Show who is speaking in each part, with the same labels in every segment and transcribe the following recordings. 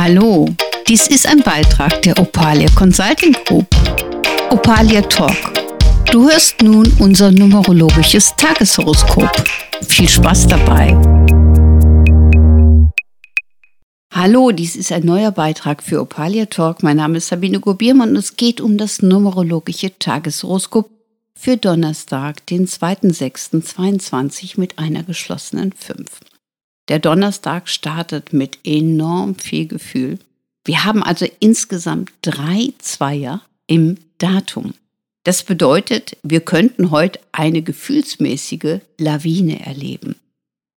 Speaker 1: Hallo, dies ist ein Beitrag der Opalia Consulting Group. Opalia Talk. Du hörst nun unser numerologisches Tageshoroskop. Viel Spaß dabei. Hallo, dies ist ein neuer Beitrag für Opalia Talk. Mein Name ist Sabine Gobiermann und es geht um das numerologische Tageshoroskop für Donnerstag, den 2.6.22 mit einer geschlossenen 5. Der Donnerstag startet mit enorm viel Gefühl. Wir haben also insgesamt drei Zweier im Datum. Das bedeutet, wir könnten heute eine gefühlsmäßige Lawine erleben.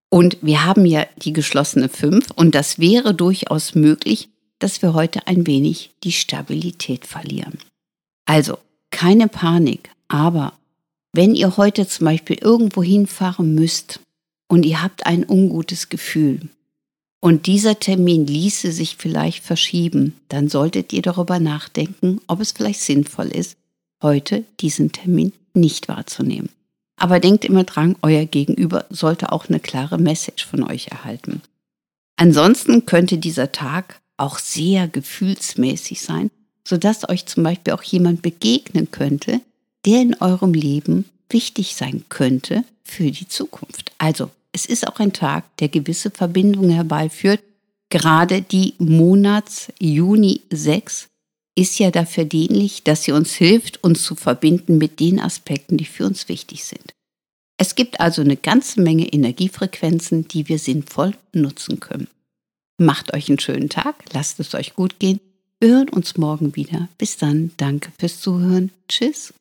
Speaker 1: Und wir haben ja die geschlossene 5 und das wäre durchaus möglich, dass wir heute ein wenig die Stabilität verlieren. Also keine Panik, aber wenn ihr heute zum Beispiel irgendwo hinfahren müsst und ihr habt ein ungutes Gefühl und dieser Termin ließe sich vielleicht verschieben, dann solltet ihr darüber nachdenken, ob es vielleicht sinnvoll ist, heute diesen Termin nicht wahrzunehmen. Aber denkt immer dran, euer Gegenüber sollte auch eine klare Message von euch erhalten. Ansonsten könnte dieser Tag auch sehr gefühlsmäßig sein, sodass euch zum Beispiel auch jemand begegnen könnte, der in eurem Leben wichtig sein könnte für die Zukunft. Also es ist auch ein Tag, der gewisse Verbindungen herbeiführt. Gerade die Monats Juni 6 ist ja dafür dienlich, dass sie uns hilft, uns zu verbinden mit den Aspekten, die für uns wichtig sind. Es gibt also eine ganze Menge Energiefrequenzen, die wir sinnvoll nutzen können. Macht euch einen schönen Tag, lasst es euch gut gehen. Wir hören uns morgen wieder. Bis dann, danke fürs Zuhören. Tschüss.